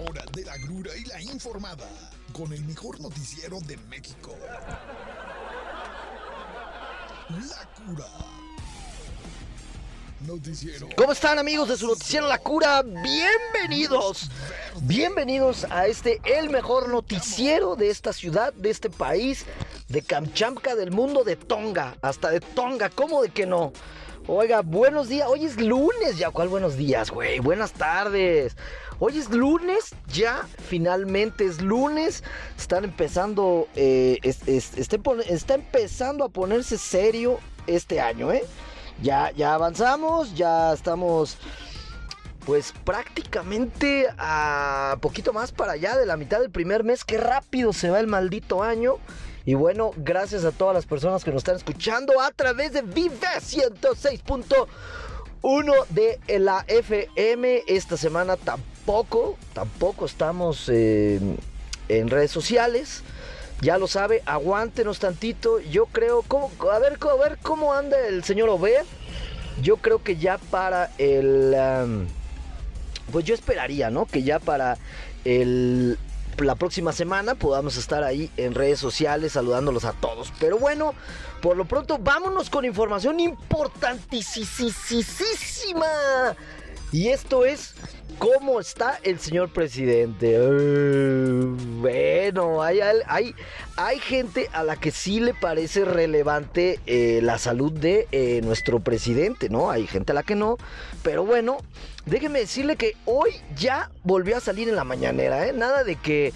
Hora de la grura y la informada con el mejor noticiero de México. La cura. Noticiero. ¿Cómo están amigos de su noticiero La Cura? Bienvenidos. Bienvenidos a este el mejor noticiero de esta ciudad, de este país, de Kamchatka, del mundo, de Tonga, hasta de Tonga, ¿cómo de que no? Oiga, buenos días. Hoy es lunes ya. ¿Cuál buenos días, güey? Buenas tardes. Hoy es lunes, ya finalmente es lunes. Están empezando, eh, está empezando a ponerse serio este año, ¿eh? Ya, ya avanzamos, ya estamos pues prácticamente a poquito más para allá de la mitad del primer mes. Qué rápido se va el maldito año. Y bueno, gracias a todas las personas que nos están escuchando a través de Vive 106.1 de la FM. Esta semana tampoco, tampoco estamos en redes sociales. Ya lo sabe, aguántenos tantito. Yo creo, a, ver, a ver cómo anda el señor Obed. Yo creo que ya para el... pues yo esperaría, ¿no? Que ya para el, la próxima semana podamos estar ahí en redes sociales saludándolos a todos. Pero bueno, por lo pronto vámonos con información importantísima. Y esto es cómo está el señor presidente. bueno, hay, hay, hay, gente a la que sí le parece relevante eh, la salud de eh, nuestro presidente, ¿no? Hay gente a la que no. Pero bueno, déjeme decirle que hoy ya volvió a salir en la mañanera, ¿eh? Nada de que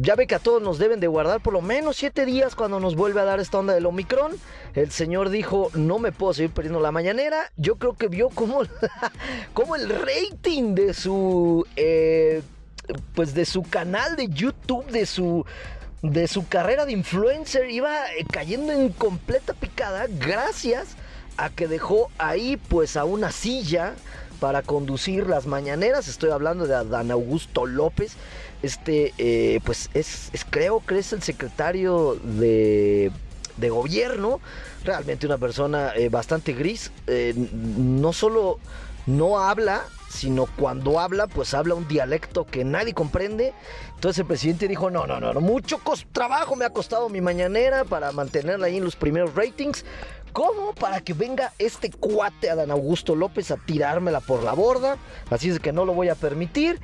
ya ve que a todos nos deben de guardar por lo menos siete días cuando nos vuelve a dar esta onda del Omicron. El señor dijo, no me puedo seguir perdiendo la mañanera. Yo creo que vio como, como el rating de su... Eh, pues de su canal de YouTube, de su de su carrera de influencer iba eh, cayendo en completa picada gracias a que dejó ahí pues a una silla para conducir las mañaneras. Estoy hablando de Adán Augusto López. Este, eh, pues es, creo que es el secretario de, de gobierno. Realmente una persona eh, bastante gris. Eh, no solo no habla, sino cuando habla, pues habla un dialecto que nadie comprende. Entonces el presidente dijo, no, no, no, mucho trabajo me ha costado mi mañanera para mantenerla ahí en los primeros ratings. ¿Cómo? Para que venga este cuate Adán Augusto López a tirármela por la borda. Así es que no lo voy a permitir.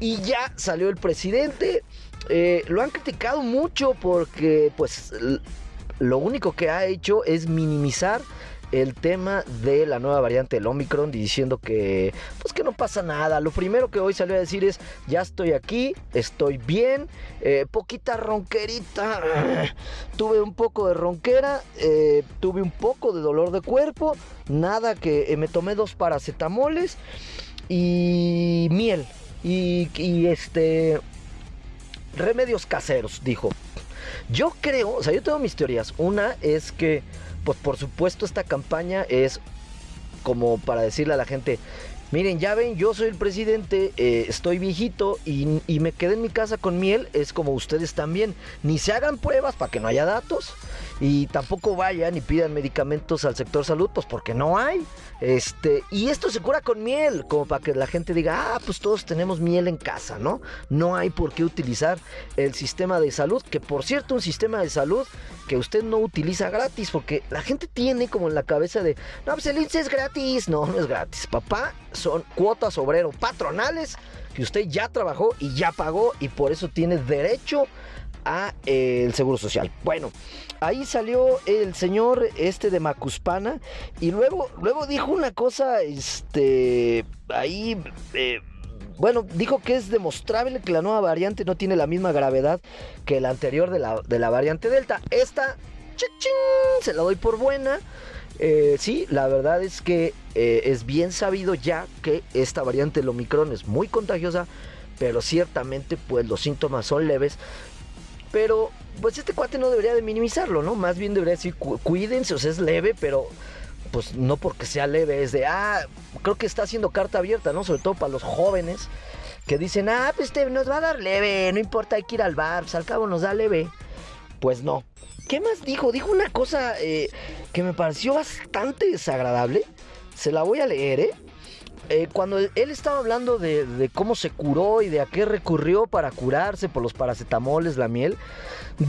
Y ya salió el presidente. Eh, lo han criticado mucho porque pues lo único que ha hecho es minimizar el tema de la nueva variante del Omicron diciendo que pues que no pasa nada. Lo primero que hoy salió a decir es ya estoy aquí, estoy bien, eh, poquita ronquerita, tuve un poco de ronquera, eh, tuve un poco de dolor de cuerpo, nada que eh, me tomé dos paracetamoles y miel y, y este remedios caseros, dijo. Yo creo, o sea, yo tengo mis teorías. Una es que pues por supuesto esta campaña es como para decirle a la gente, miren, ya ven, yo soy el presidente, eh, estoy viejito y, y, me quedé en mi casa con miel, es como ustedes también, ni se hagan pruebas para que no haya datos y tampoco vayan y pidan medicamentos al sector salud, pues porque no hay. Este, y esto se cura con miel, como para que la gente diga, ah, pues todos tenemos miel en casa, ¿no? No hay por qué utilizar el sistema de salud, que por cierto, un sistema de salud que usted no utiliza gratis, porque la gente tiene como en la cabeza de, no, pues el INSS es gratis. No, no es gratis, papá, son cuotas obrero patronales que usted ya trabajó y ya pagó y por eso tiene derecho a eh, el seguro social. Bueno, ahí salió el señor este de Macuspana y luego, luego dijo una cosa, este, ahí, eh, bueno, dijo que es demostrable que la nueva variante no tiene la misma gravedad que la anterior de la, de la variante Delta. Esta, se la doy por buena. Eh, sí, la verdad es que es bien sabido ya que esta variante del Omicron es muy contagiosa, pero ciertamente pues los síntomas son leves. Pero, pues este cuate no debería de minimizarlo, ¿no? Más bien debería decir, cuídense, o sea, es leve, pero pues no porque sea leve, es de, ah, creo que está haciendo carta abierta, ¿no? Sobre todo para los jóvenes que dicen, ah, pues este nos va a dar leve, no importa, hay que ir al bar, pues al cabo nos da leve. Pues no. ¿Qué más dijo? Dijo una cosa eh, que me pareció bastante desagradable. Se la voy a leer, ¿eh? Eh, cuando él estaba hablando de, cómo se curó y de a qué recurrió para curarse por los paracetamoles, la miel,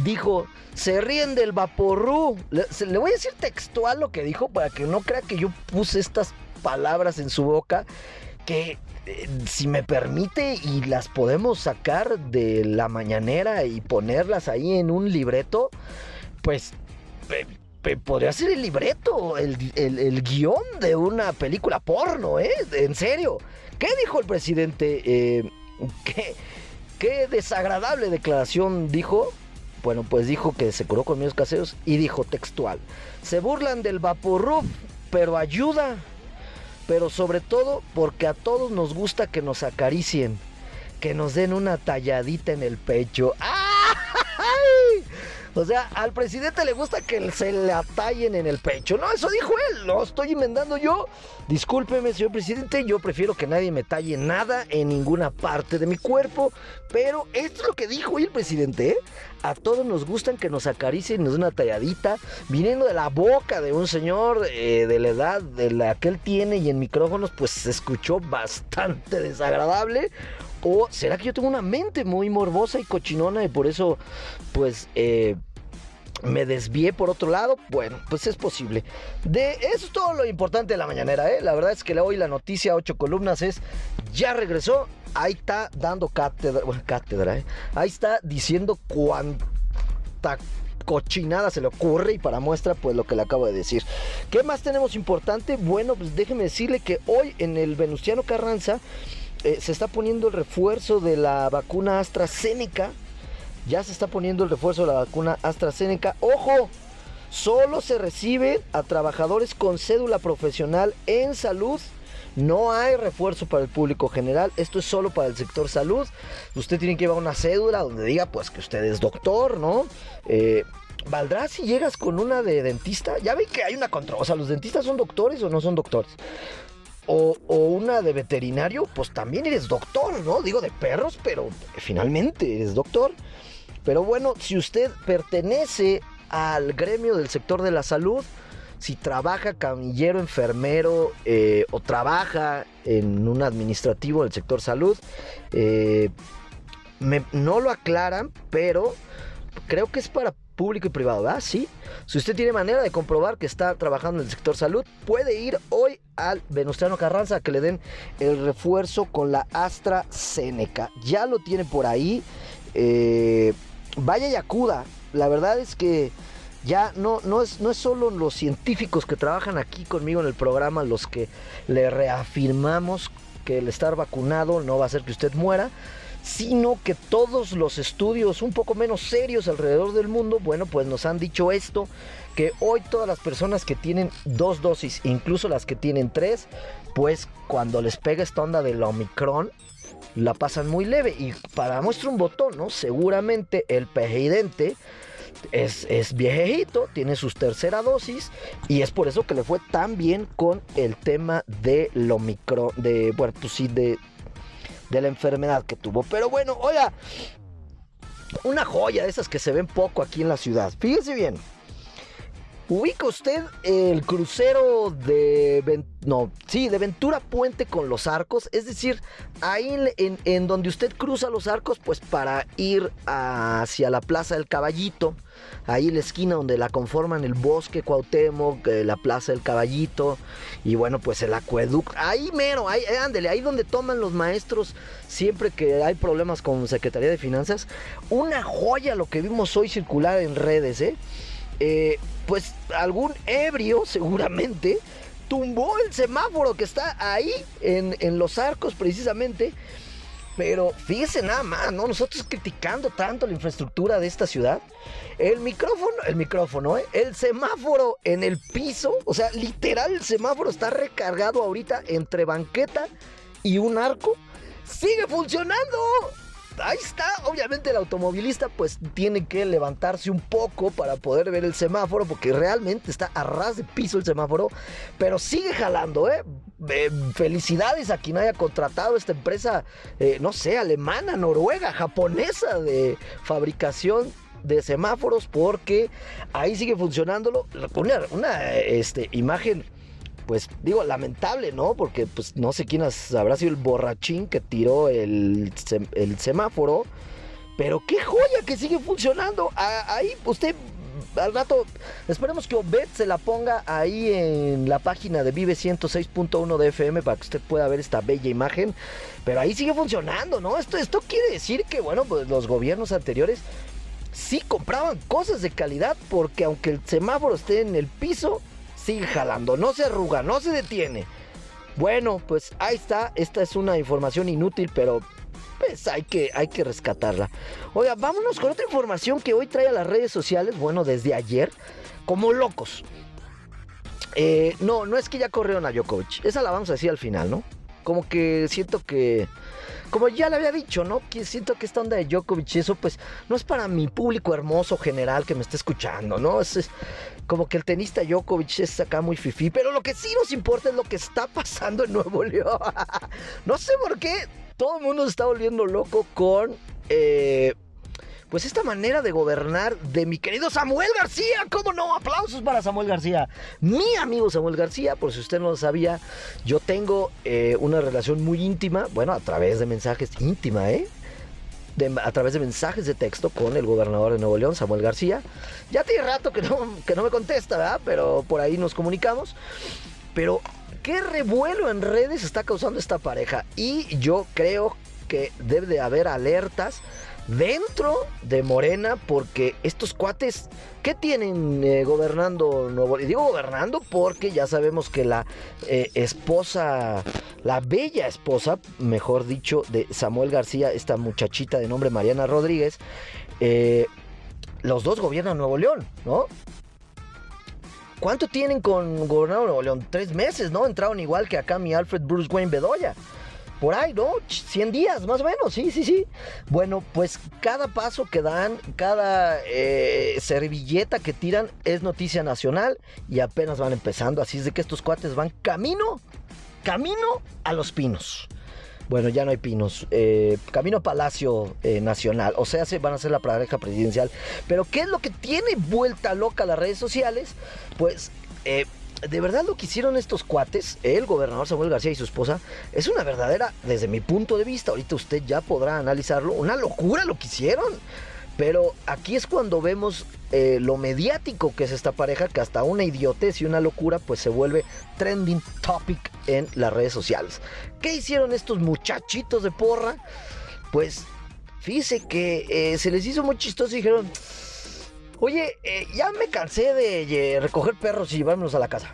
dijo, se ríen del vaporru. Le, voy a decir textual lo que dijo para que no crea que yo puse estas palabras en su boca que eh, si me permite y las podemos sacar de la mañanera y ponerlas ahí en un libreto, pues podría ser el libreto, el, guion de una película porno, ¿eh? En serio. ¿Qué dijo el presidente? Eh, ¿qué, ¿Qué desagradable declaración dijo? Bueno, pues dijo que se curó con medios caseros y dijo textual. Se burlan del vaporrub, pero ayuda pero sobre todo porque a todos nos gusta que nos acaricien, que nos den una talladita en el pecho. ¡Ay! O sea, al presidente le gusta que se le atallen en el pecho. No, eso dijo él, lo estoy inventando yo. Discúlpeme, señor presidente, yo prefiero que nadie me talle nada en ninguna parte de mi cuerpo. Pero esto es lo que dijo el presidente. ¿eh? A todos nos gustan que nos acaricien, nos den una talladita, viniendo de la boca de un señor eh, de la edad de la que él tiene y en micrófonos, pues se escuchó bastante desagradable. ¿O será que yo tengo una mente muy morbosa y cochinona y por eso, pues, eh, me desvié por otro lado? Bueno, pues es posible. De eso es todo lo importante de la mañanera, ¿eh? La verdad es que hoy la noticia, ocho columnas, es ya regresó. Ahí está dando cátedra, bueno, cátedra, ¿eh? Ahí está diciendo cuánta cochinada se le ocurre y para muestra pues lo que le acabo de decir. ¿Qué más tenemos importante? Bueno, pues déjeme decirle que hoy en el Venustiano Carranza eh, se está poniendo el refuerzo de la vacuna AstraZeneca. Ya se está poniendo el refuerzo de la vacuna AstraZeneca. ¡Ojo! Solo se recibe a trabajadores con cédula profesional en salud. No hay refuerzo para el público general. Esto es solo para el sector salud. Usted tiene que llevar una cédula donde diga pues que usted es doctor, ¿no? Eh, ¿Valdrá si llegas con una de dentista? Ya ven que hay una controversia. O sea, ¿los dentistas son doctores o no son doctores? O, una de veterinario, pues también eres doctor, ¿no? Digo de perros, pero finalmente eres doctor. Pero bueno, si usted pertenece al gremio del sector de la salud, si trabaja camillero, enfermero eh, o trabaja en un administrativo del sector salud, eh, no lo aclaran, pero creo que es para público y privado, ¿verdad? Sí. Si usted tiene manera de comprobar que está trabajando en el sector salud, puede ir hoy al Venustiano Carranza a que le den el refuerzo con la AstraZeneca. Ya lo tiene por ahí. Eh, vaya y acuda. La verdad es que ya no, no, es, no es solo los científicos que trabajan aquí conmigo en el programa los que le reafirmamos que el estar vacunado no va a hacer que usted muera, sino que todos los estudios un poco menos serios alrededor del mundo, bueno, pues nos han dicho esto, que hoy todas las personas que tienen dos dosis, incluso las que tienen tres, pues cuando les pega esta onda del Omicron, la pasan muy leve. Y para muestra un botón, ¿no? Seguramente el presidente es, es viejito, tiene sus tercera dosis y es por eso que le fue tan bien con el tema del Omicron, de, bueno, pues sí, de, de la enfermedad que tuvo. Pero bueno, oiga, una joya de esas que se ven poco aquí en la ciudad. Fíjese bien. ¿Ubica usted el crucero de... No, sí, de Ventura Puente con los arcos? Es decir, ahí en, en, donde usted cruza los arcos, pues para ir hacia la Plaza del Caballito, ahí en la esquina donde la conforman el Bosque Cuauhtémoc, eh, la Plaza del Caballito, y bueno, pues el acueducto, ahí mero, ahí, eh, ándele, ahí donde toman los maestros siempre que hay problemas con Secretaría de Finanzas. Una joya lo que vimos hoy circular en redes, ¿eh? Eh pues algún ebrio seguramente tumbó el semáforo que está ahí en, los arcos precisamente. Pero fíjese nada más, ¿no? Nosotros criticando tanto la infraestructura de esta ciudad. El micrófono, el micrófono, ¿eh? El semáforo en el piso. O sea, literal, el semáforo está recargado ahorita entre banqueta y un arco. ¡Sigue funcionando! Ahí está. Obviamente el automovilista pues tiene que levantarse un poco para poder ver el semáforo porque realmente está a ras de piso el semáforo, pero sigue jalando, ¿eh? felicidades a quien haya contratado esta empresa, eh, no sé, alemana, noruega, japonesa de fabricación de semáforos porque ahí sigue funcionándolo. Una, una este, imagen pues digo, lamentable, ¿no? Porque pues no sé quién habrá sido el borrachín que tiró el, el semáforo. Pero qué joya que sigue funcionando. Ahí usted al rato, esperemos que Obed se la ponga ahí en la página de Vive 106.1 de FM para que usted pueda ver esta bella imagen. Pero ahí sigue funcionando, ¿no? Esto, esto quiere decir que, bueno, pues los gobiernos anteriores sí compraban cosas de calidad porque aunque el semáforo esté en el piso, sigue jalando, no se arruga, no se detiene. Bueno, pues ahí está, esta es una información inútil, pero pues hay que, hay que rescatarla. Oiga, vámonos con otra información que hoy trae a las redes sociales, bueno, desde ayer, como locos. Eh, no, no es que ya corrieron a Djokovic, esa la vamos a decir al final, ¿no? Como que siento que como ya le había dicho, ¿no? Que siento que esta onda de Djokovic eso, pues, no es para mi público hermoso general que me está escuchando, ¿no? Es, como que el tenista Djokovic es acá muy fifí, pero lo que sí nos importa es lo que está pasando en Nuevo León. no sé por qué todo el mundo se está volviendo loco con... Eh, pues esta manera de gobernar de mi querido Samuel García. ¿Cómo no? Aplausos para Samuel García. Mi amigo Samuel García, por si usted no lo sabía, yo tengo eh, una relación muy íntima, bueno, a través de mensajes íntima, ¿eh? a través de mensajes de texto con el gobernador de Nuevo León, Samuel García. Ya tiene rato que no, que no me contesta, ¿verdad? Pero por ahí nos comunicamos. Pero qué revuelo en redes está causando esta pareja. Y yo creo que debe de haber alertas dentro de Morena, porque estos cuates, ¿qué tienen eh, gobernando Nuevo Y digo gobernando porque ya sabemos que la eh, esposa, la bella esposa, mejor dicho, de Samuel García, esta muchachita de nombre Mariana Rodríguez, eh, los dos gobiernan Nuevo León, ¿no? ¿Cuánto tienen con gobernador Nuevo León? Tres meses, ¿no? Entraron igual que acá mi Alfred Bruce Wayne Bedoya por ahí, ¿no? 100 días, más o menos, sí, sí, sí. Bueno, pues cada paso que dan, cada eh, servilleta que tiran es noticia nacional y apenas van empezando. Así es de que estos cuates van camino, camino a los pinos. Bueno, ya no hay pinos. Eh, camino a Palacio eh, Nacional. O sea, se van a hacer la pareja presidencial. Pero ¿qué es lo que tiene vuelta loca las redes sociales? Pues de verdad lo que hicieron estos cuates, el gobernador Samuel García y su esposa, es una verdadera, desde mi punto de vista, ahorita usted ya podrá analizarlo, una locura lo que hicieron. Pero aquí es cuando vemos eh, lo mediático que es esta pareja, que hasta una idiotez y una locura pues se vuelve trending topic en las redes sociales. ¿Qué hicieron estos muchachitos de porra? Pues fíjese que eh, se les hizo muy chistoso y dijeron, Oye, eh, ya me cansé de recoger perros y llevármelos a la casa.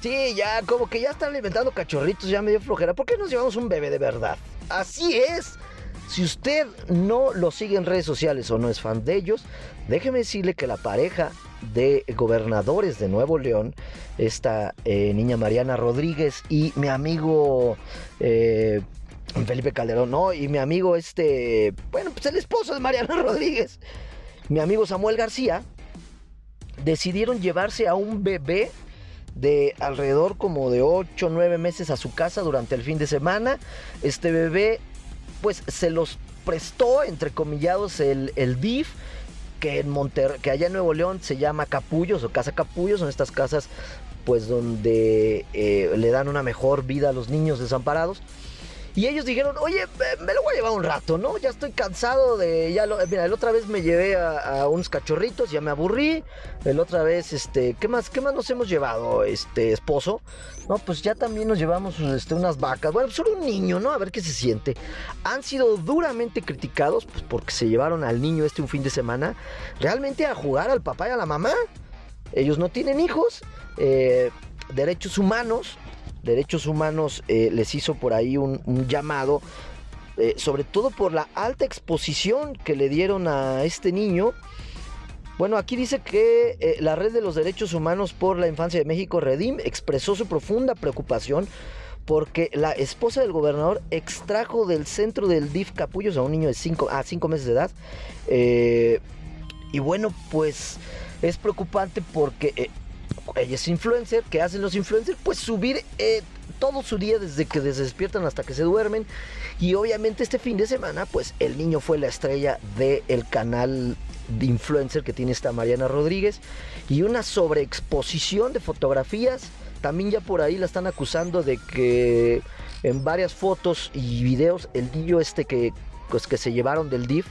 Sí, ya, como que ya están alimentando cachorritos, ya me dio flojera. ¿Por qué nos llevamos un bebé de verdad? Así es. Si usted no lo sigue en redes sociales o no es fan de ellos, déjeme decirle que la pareja de gobernadores de Nuevo León, esta eh, niña Mariana Rodríguez y mi amigo eh, Felipe Calderón, ¿no? Y mi amigo este, bueno, pues el esposo de Mariana Rodríguez mi amigo Samuel García, decidieron llevarse a un bebé de alrededor como de 8 o 9 meses a su casa durante el fin de semana. Este bebé pues se los prestó, entre comillados, el, el DIF, que, en Monter que allá en Nuevo León se llama Capullos o Casa Capullos, son estas casas pues donde eh, le dan una mejor vida a los niños desamparados. Y ellos dijeron, oye, me lo voy a llevar un rato, ¿no? Ya estoy cansado de... Ya lo, mira, la otra vez me llevé a, unos cachorritos, ya me aburrí. La otra vez, este, ¿qué más, qué más nos hemos llevado, este, esposo? No, pues ya también nos llevamos este, unas vacas. Bueno, solo un niño, ¿no? A ver qué se siente. Han sido duramente criticados pues, porque se llevaron al niño este un fin de semana realmente a jugar al papá y a la mamá. Ellos no tienen hijos. Eh, derechos humanos Derechos Humanos eh, les hizo por ahí un, llamado, eh, sobre todo por la alta exposición que le dieron a este niño. Bueno, aquí dice que eh, la Red de los Derechos Humanos por la Infancia de México, Redim, expresó su profunda preocupación porque la esposa del gobernador extrajo del centro del DIF Capullos a un niño de 5 a 5 meses de edad. y bueno, pues es preocupante porque ella es influencer, ¿qué hacen los influencers? Pues subir eh, todo su día desde que se despiertan hasta que se duermen. Y obviamente este fin de semana, pues el niño fue la estrella del canal de influencer que tiene esta Mariana Rodríguez. Y una sobreexposición de fotografías también ya por ahí la están acusando de que en varias fotos y videos el niño este que pues, que se llevaron del DIF.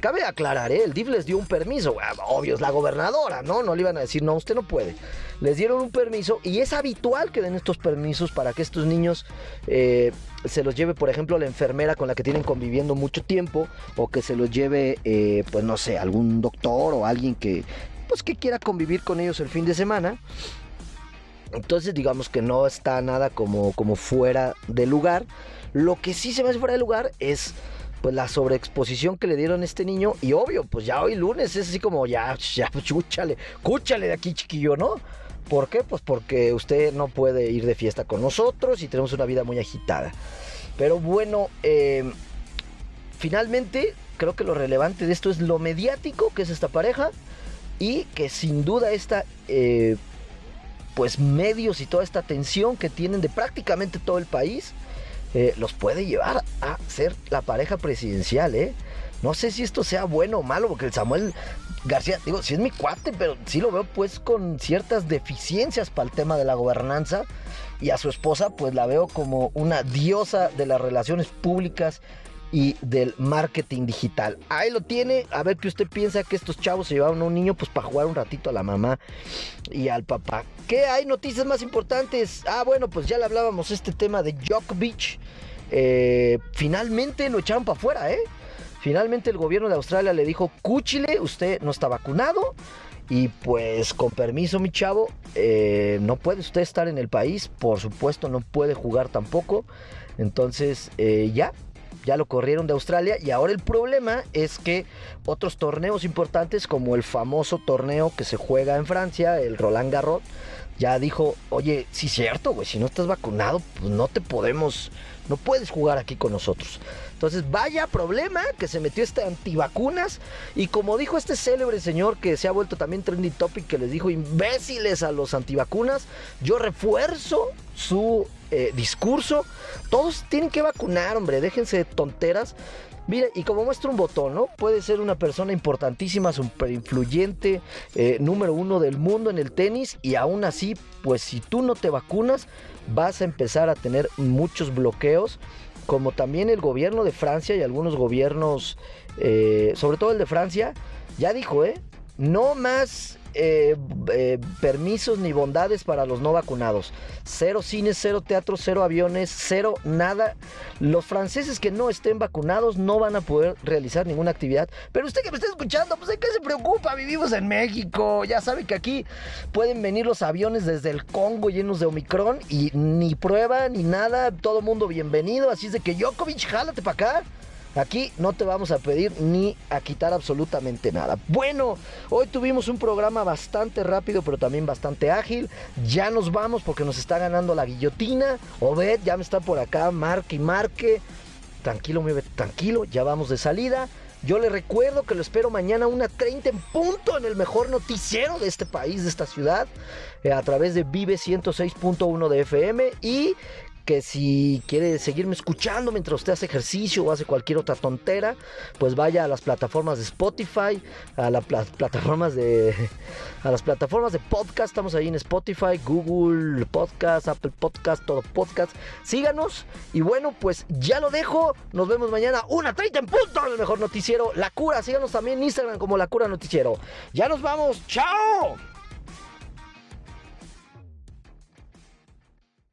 Cabe aclarar, ¿eh? el DIF les dio un permiso. Obvio, es la gobernadora, ¿no? No le iban a decir, no, usted no puede. Les dieron un permiso y es habitual que den estos permisos para que estos niños eh, se los lleve, por ejemplo, la enfermera con la que tienen conviviendo mucho tiempo o que se los lleve, eh, pues no sé, algún doctor o alguien que, pues, que quiera convivir con ellos el fin de semana. Entonces digamos que no está nada como, como fuera de lugar. Lo que sí se hace fuera de lugar es pues la sobreexposición que le dieron a este niño. Y obvio, pues ya hoy lunes es así como ya, ya, chúchale, cúchale de aquí, chiquillo, ¿no? ¿Por qué? Pues porque usted no puede ir de fiesta con nosotros y tenemos una vida muy agitada. Pero bueno, eh, finalmente creo que lo relevante de esto es lo mediático que es esta pareja y que sin duda esta... Eh, pues medios y toda esta atención que tienen de prácticamente todo el país eh, los puede llevar a ser la pareja presidencial, ¿eh? No sé si esto sea bueno o malo, porque el Samuel García, digo, sí es mi cuate, pero sí lo veo pues con ciertas deficiencias para el tema de la gobernanza. Y a su esposa pues la veo como una diosa de las relaciones públicas y del marketing digital. Ahí lo tiene, a ver qué usted piensa que estos chavos se llevaron a un niño pues para jugar un ratito a la mamá y al papá. ¿Qué hay noticias más importantes? Ah, bueno, pues ya le hablábamos este tema de Djokovic. Eh, finalmente lo echaron para afuera, ¿eh? Finalmente el gobierno de Australia le dijo, cúchile, usted no está vacunado. Y pues con permiso mi chavo, eh, no puede usted estar en el país, por supuesto no puede jugar tampoco. Entonces eh, ya, ya lo corrieron de Australia. Y ahora el problema es que otros torneos importantes como el famoso torneo que se juega en Francia, el Roland Garros, ya dijo, oye, sí cierto, güey, si no estás vacunado, pues no te podemos, no puedes jugar aquí con nosotros. Entonces, vaya problema que se metió este antivacunas. Y como dijo este célebre señor que se ha vuelto también trending topic, que les dijo imbéciles a los antivacunas, yo refuerzo su eh, discurso. Todos tienen que vacunar, hombre, déjense de tonteras. Mire, y como muestra un botón, ¿no? Puede ser una persona importantísima, súper influyente, eh, número uno del mundo en el tenis, y aún así, pues si tú no te vacunas, vas a empezar a tener muchos bloqueos, como también el gobierno de Francia y algunos gobiernos, eh, sobre todo el de Francia, ya dijo, ¿eh? No más eh, eh, permisos ni bondades para los no vacunados. Cero cines, cero teatros, cero aviones, cero nada. Los franceses que no estén vacunados no van a poder realizar ninguna actividad. Pero usted que me está escuchando, pues ¿de qué se preocupa? Vivimos en México. Ya sabe que aquí pueden venir los aviones desde el Congo llenos de Omicron y ni prueba ni nada. Todo mundo bienvenido. Así es de que Djokovic, jálate para acá. Aquí no te vamos a pedir ni a quitar absolutamente nada. Bueno, hoy tuvimos un programa bastante rápido, pero también bastante ágil. Ya nos vamos porque nos está ganando la guillotina. Obed ya me está por acá, marque y marque. Tranquilo, mueve, tranquilo, ya vamos de salida. Yo le recuerdo que lo espero mañana a una 30 en punto en el mejor noticiero de este país, de esta ciudad, eh, a través de Vive 106.1 de FM y que si quiere seguirme escuchando mientras usted hace ejercicio o hace cualquier otra tontera, pues vaya a las plataformas de Spotify, a las plataformas de a las plataformas de podcast, estamos ahí en Spotify, Google Podcast, Apple Podcast, todo podcast. Síganos y bueno, pues ya lo dejo. Nos vemos mañana una 30 en punto el mejor noticiero La Cura. Síganos también en Instagram como La Cura Noticiero. Ya nos vamos. Chao.